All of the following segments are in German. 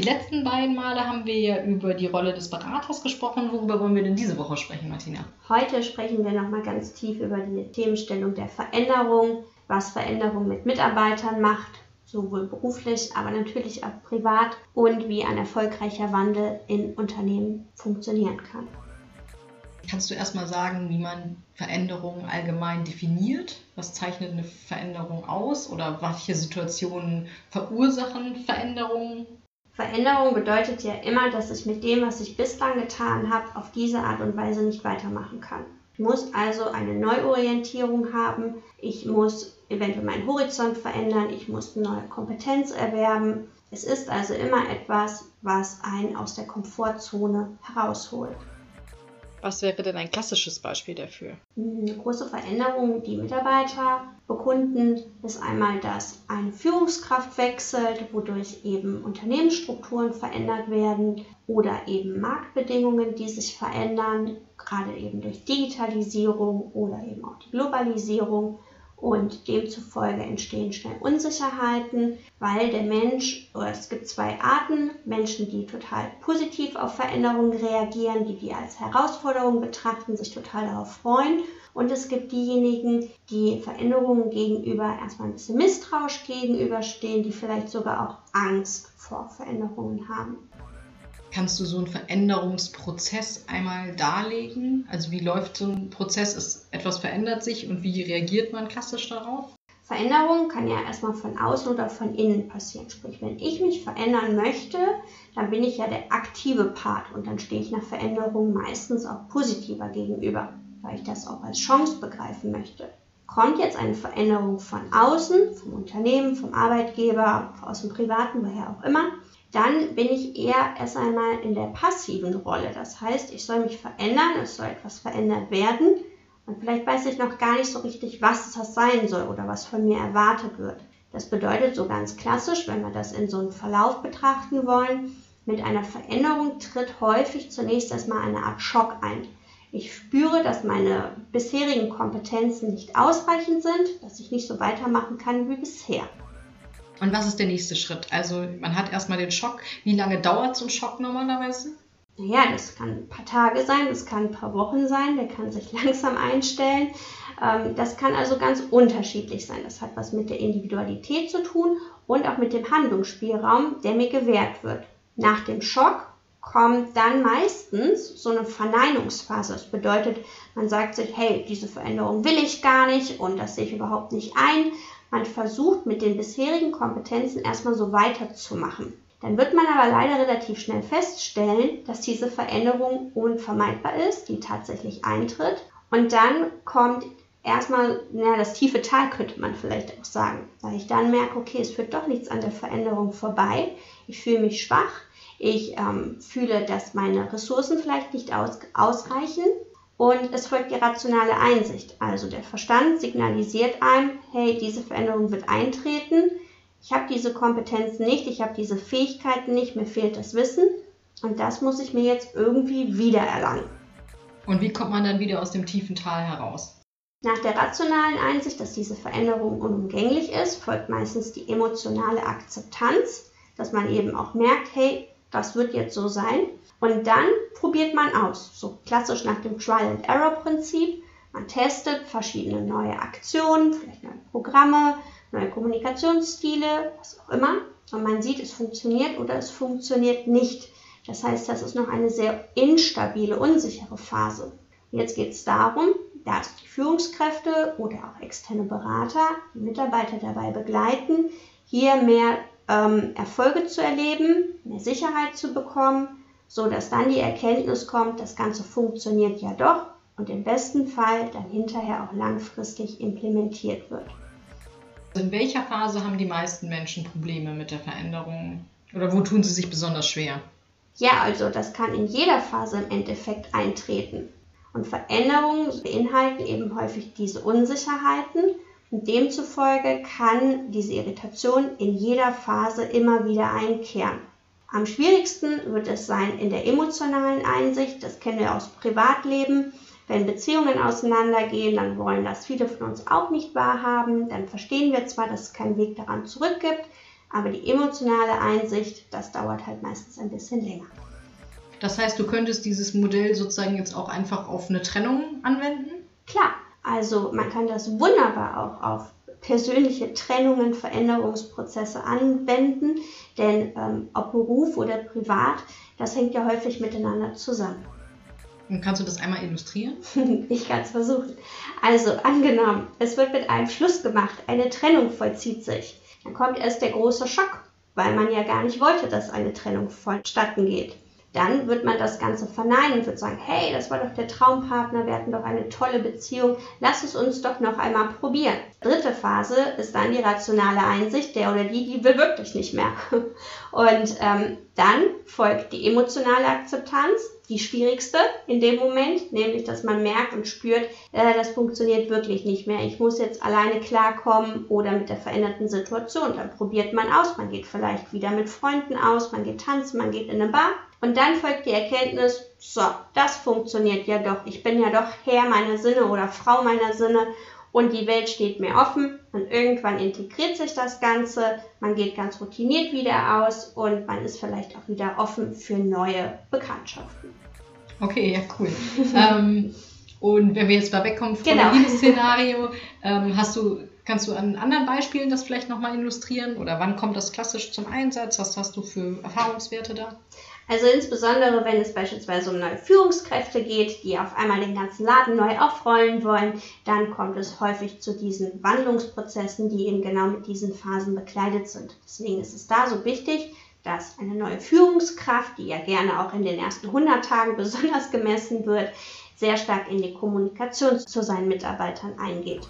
Die letzten beiden Male haben wir ja über die Rolle des Beraters gesprochen. Worüber wollen wir denn diese Woche sprechen, Martina? Heute sprechen wir nochmal ganz tief über die Themenstellung der Veränderung, was Veränderung mit Mitarbeitern macht, sowohl beruflich, aber natürlich auch privat und wie ein erfolgreicher Wandel in Unternehmen funktionieren kann. Kannst du erstmal sagen, wie man Veränderungen allgemein definiert? Was zeichnet eine Veränderung aus oder welche Situationen verursachen Veränderungen? Veränderung bedeutet ja immer, dass ich mit dem, was ich bislang getan habe, auf diese Art und Weise nicht weitermachen kann. Ich muss also eine Neuorientierung haben, ich muss eventuell meinen Horizont verändern, ich muss eine neue Kompetenz erwerben. Es ist also immer etwas, was einen aus der Komfortzone herausholt. Was wäre denn ein klassisches Beispiel dafür? Eine große Veränderung, die Mitarbeiter bekunden, ist einmal, dass eine Führungskraft wechselt, wodurch eben Unternehmensstrukturen verändert werden oder eben Marktbedingungen, die sich verändern, gerade eben durch Digitalisierung oder eben auch die Globalisierung und demzufolge entstehen schnell Unsicherheiten, weil der Mensch, oder es gibt zwei Arten, Menschen, die total positiv auf Veränderungen reagieren, die die als Herausforderung betrachten, sich total darauf freuen und es gibt diejenigen, die Veränderungen gegenüber erstmal ein bisschen misstrauisch gegenüberstehen, die vielleicht sogar auch Angst vor Veränderungen haben. Kannst du so einen Veränderungsprozess einmal darlegen? Also wie läuft so ein Prozess? Ist, etwas verändert sich und wie reagiert man klassisch darauf? Veränderung kann ja erstmal von außen oder von innen passieren. Sprich, wenn ich mich verändern möchte, dann bin ich ja der aktive Part und dann stehe ich nach Veränderung meistens auch positiver gegenüber, weil ich das auch als Chance begreifen möchte. Kommt jetzt eine Veränderung von außen, vom Unternehmen, vom Arbeitgeber, aus dem Privaten, woher auch immer, dann bin ich eher erst einmal in der passiven Rolle. Das heißt, ich soll mich verändern, es soll etwas verändert werden und vielleicht weiß ich noch gar nicht so richtig, was das sein soll oder was von mir erwartet wird. Das bedeutet so ganz klassisch, wenn wir das in so einem Verlauf betrachten wollen, mit einer Veränderung tritt häufig zunächst erstmal eine Art Schock ein. Ich spüre, dass meine bisherigen Kompetenzen nicht ausreichend sind, dass ich nicht so weitermachen kann wie bisher. Und was ist der nächste Schritt? Also man hat erstmal den Schock. Wie lange dauert so ein Schock normalerweise? Naja, das kann ein paar Tage sein, das kann ein paar Wochen sein, der kann sich langsam einstellen. Ähm, das kann also ganz unterschiedlich sein. Das hat was mit der Individualität zu tun und auch mit dem Handlungsspielraum, der mir gewährt wird. Nach dem Schock kommt dann meistens so eine Verneinungsphase. Das bedeutet, man sagt sich, hey, diese Veränderung will ich gar nicht und das sehe ich überhaupt nicht ein. Man versucht mit den bisherigen Kompetenzen erstmal so weiterzumachen. Dann wird man aber leider relativ schnell feststellen, dass diese Veränderung unvermeidbar ist, die tatsächlich eintritt. Und dann kommt erstmal na, das tiefe Tal, könnte man vielleicht auch sagen, weil ich dann merke, okay, es führt doch nichts an der Veränderung vorbei. Ich fühle mich schwach. Ich ähm, fühle, dass meine Ressourcen vielleicht nicht aus, ausreichen und es folgt die rationale Einsicht. Also der Verstand signalisiert einem, hey, diese Veränderung wird eintreten. Ich habe diese Kompetenzen nicht, ich habe diese Fähigkeiten nicht, mir fehlt das Wissen und das muss ich mir jetzt irgendwie wiedererlangen. Und wie kommt man dann wieder aus dem tiefen Tal heraus? Nach der rationalen Einsicht, dass diese Veränderung unumgänglich ist, folgt meistens die emotionale Akzeptanz, dass man eben auch merkt, hey, das wird jetzt so sein. Und dann probiert man aus, so klassisch nach dem Trial-and-Error-Prinzip. Man testet verschiedene neue Aktionen, vielleicht neue Programme, neue Kommunikationsstile, was auch immer. Und man sieht, es funktioniert oder es funktioniert nicht. Das heißt, das ist noch eine sehr instabile, unsichere Phase. Jetzt geht es darum, dass die Führungskräfte oder auch externe Berater die Mitarbeiter dabei begleiten, hier mehr ähm, Erfolge zu erleben, mehr Sicherheit zu bekommen so dass dann die Erkenntnis kommt, das Ganze funktioniert ja doch und im besten Fall dann hinterher auch langfristig implementiert wird. In welcher Phase haben die meisten Menschen Probleme mit der Veränderung? Oder wo tun sie sich besonders schwer? Ja, also das kann in jeder Phase im Endeffekt eintreten. Und Veränderungen beinhalten eben häufig diese Unsicherheiten und demzufolge kann diese Irritation in jeder Phase immer wieder einkehren. Am schwierigsten wird es sein in der emotionalen Einsicht, das kennen wir aus Privatleben. Wenn Beziehungen auseinandergehen, dann wollen das viele von uns auch nicht wahrhaben. Dann verstehen wir zwar, dass es keinen Weg daran zurück gibt, aber die emotionale Einsicht, das dauert halt meistens ein bisschen länger. Das heißt, du könntest dieses Modell sozusagen jetzt auch einfach auf eine Trennung anwenden? Klar, also man kann das wunderbar auch auf persönliche Trennungen, Veränderungsprozesse anwenden, denn ähm, ob Beruf oder privat, das hängt ja häufig miteinander zusammen. Und kannst du das einmal illustrieren? ich kann es versuchen. Also angenommen, es wird mit einem Schluss gemacht, eine Trennung vollzieht sich. Dann kommt erst der große Schock, weil man ja gar nicht wollte, dass eine Trennung vonstatten geht. Dann wird man das Ganze verneinen und wird sagen, hey, das war doch der Traumpartner, wir hatten doch eine tolle Beziehung, lass es uns doch noch einmal probieren. Dritte Phase ist dann die rationale Einsicht, der oder die, die will wirklich nicht mehr. Und ähm, dann folgt die emotionale Akzeptanz, die schwierigste in dem Moment, nämlich dass man merkt und spürt, äh, das funktioniert wirklich nicht mehr. Ich muss jetzt alleine klarkommen oder mit der veränderten Situation. Dann probiert man aus, man geht vielleicht wieder mit Freunden aus, man geht tanzen, man geht in eine Bar. Und dann folgt die Erkenntnis, so, das funktioniert ja doch. Ich bin ja doch Herr meiner Sinne oder Frau meiner Sinne und die Welt steht mir offen und irgendwann integriert sich das Ganze, man geht ganz routiniert wieder aus und man ist vielleicht auch wieder offen für neue Bekanntschaften. Okay, ja, cool. ähm, und wenn wir jetzt mal wegkommen von genau. dem Szenario, ähm, hast du, kannst du an anderen Beispielen das vielleicht nochmal illustrieren? Oder wann kommt das klassisch zum Einsatz? Was hast du für Erfahrungswerte da? Also insbesondere, wenn es beispielsweise um neue Führungskräfte geht, die auf einmal den ganzen Laden neu aufrollen wollen, dann kommt es häufig zu diesen Wandlungsprozessen, die eben genau mit diesen Phasen bekleidet sind. Deswegen ist es da so wichtig, dass eine neue Führungskraft, die ja gerne auch in den ersten 100 Tagen besonders gemessen wird, sehr stark in die Kommunikation zu seinen Mitarbeitern eingeht.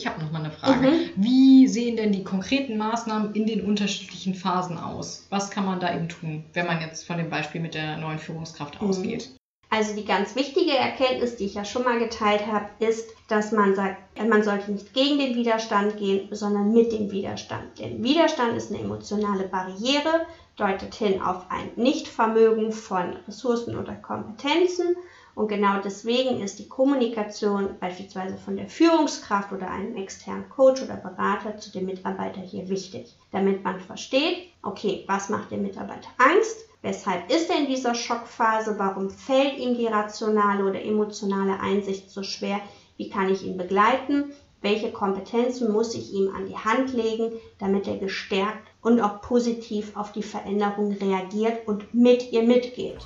Ich habe noch mal eine Frage. Mhm. Wie sehen denn die konkreten Maßnahmen in den unterschiedlichen Phasen aus? Was kann man da eben tun, wenn man jetzt von dem Beispiel mit der neuen Führungskraft mhm. ausgeht? Also die ganz wichtige Erkenntnis, die ich ja schon mal geteilt habe, ist, dass man sagt, man sollte nicht gegen den Widerstand gehen, sondern mit dem Widerstand. Denn Widerstand ist eine emotionale Barriere, deutet hin auf ein Nichtvermögen von Ressourcen oder Kompetenzen und genau deswegen ist die Kommunikation beispielsweise von der Führungskraft oder einem externen Coach oder Berater zu dem Mitarbeiter hier wichtig, damit man versteht, okay, was macht dem Mitarbeiter Angst? Weshalb ist er in dieser Schockphase? Warum fällt ihm die rationale oder emotionale Einsicht so schwer? Wie kann ich ihn begleiten? Welche Kompetenzen muss ich ihm an die Hand legen, damit er gestärkt und auch positiv auf die Veränderung reagiert und mit ihr mitgeht?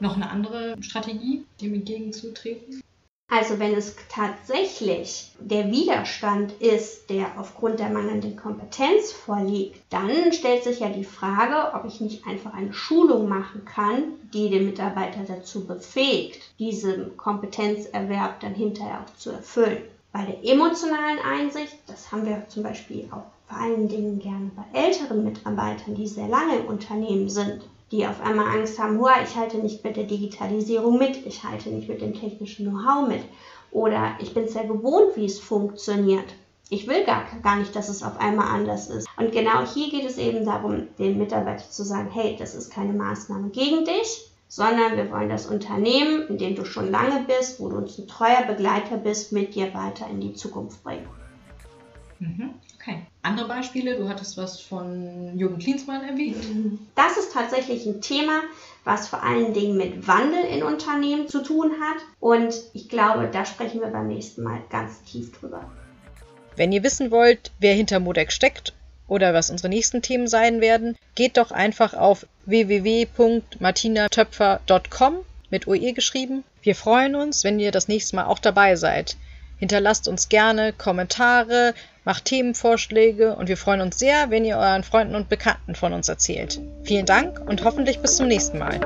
Noch eine andere Strategie, dem entgegenzutreten? Also wenn es tatsächlich der Widerstand ist, der aufgrund der mangelnden Kompetenz vorliegt, dann stellt sich ja die Frage, ob ich nicht einfach eine Schulung machen kann, die den Mitarbeiter dazu befähigt, diesen Kompetenzerwerb dann hinterher auch zu erfüllen. Bei der emotionalen Einsicht, das haben wir zum Beispiel auch vor allen Dingen gerne bei älteren Mitarbeitern, die sehr lange im Unternehmen sind, die auf einmal Angst haben, wow, ich halte nicht mit der Digitalisierung mit, ich halte nicht mit dem technischen Know-how mit oder ich bin es ja gewohnt, wie es funktioniert. Ich will gar, gar nicht, dass es auf einmal anders ist. Und genau hier geht es eben darum, den Mitarbeiter zu sagen, hey, das ist keine Maßnahme gegen dich, sondern wir wollen das Unternehmen, in dem du schon lange bist, wo du uns ein treuer Begleiter bist, mit dir weiter in die Zukunft bringen. Mhm. Okay. Andere Beispiele? Du hattest was von Jürgen Klinsmann erwähnt. Das ist tatsächlich ein Thema, was vor allen Dingen mit Wandel in Unternehmen zu tun hat. Und ich glaube, da sprechen wir beim nächsten Mal ganz tief drüber. Wenn ihr wissen wollt, wer hinter Modex steckt oder was unsere nächsten Themen sein werden, geht doch einfach auf www.martinatöpfer.com mit OE geschrieben. Wir freuen uns, wenn ihr das nächste Mal auch dabei seid. Hinterlasst uns gerne Kommentare, macht Themenvorschläge und wir freuen uns sehr, wenn ihr euren Freunden und Bekannten von uns erzählt. Vielen Dank und hoffentlich bis zum nächsten Mal.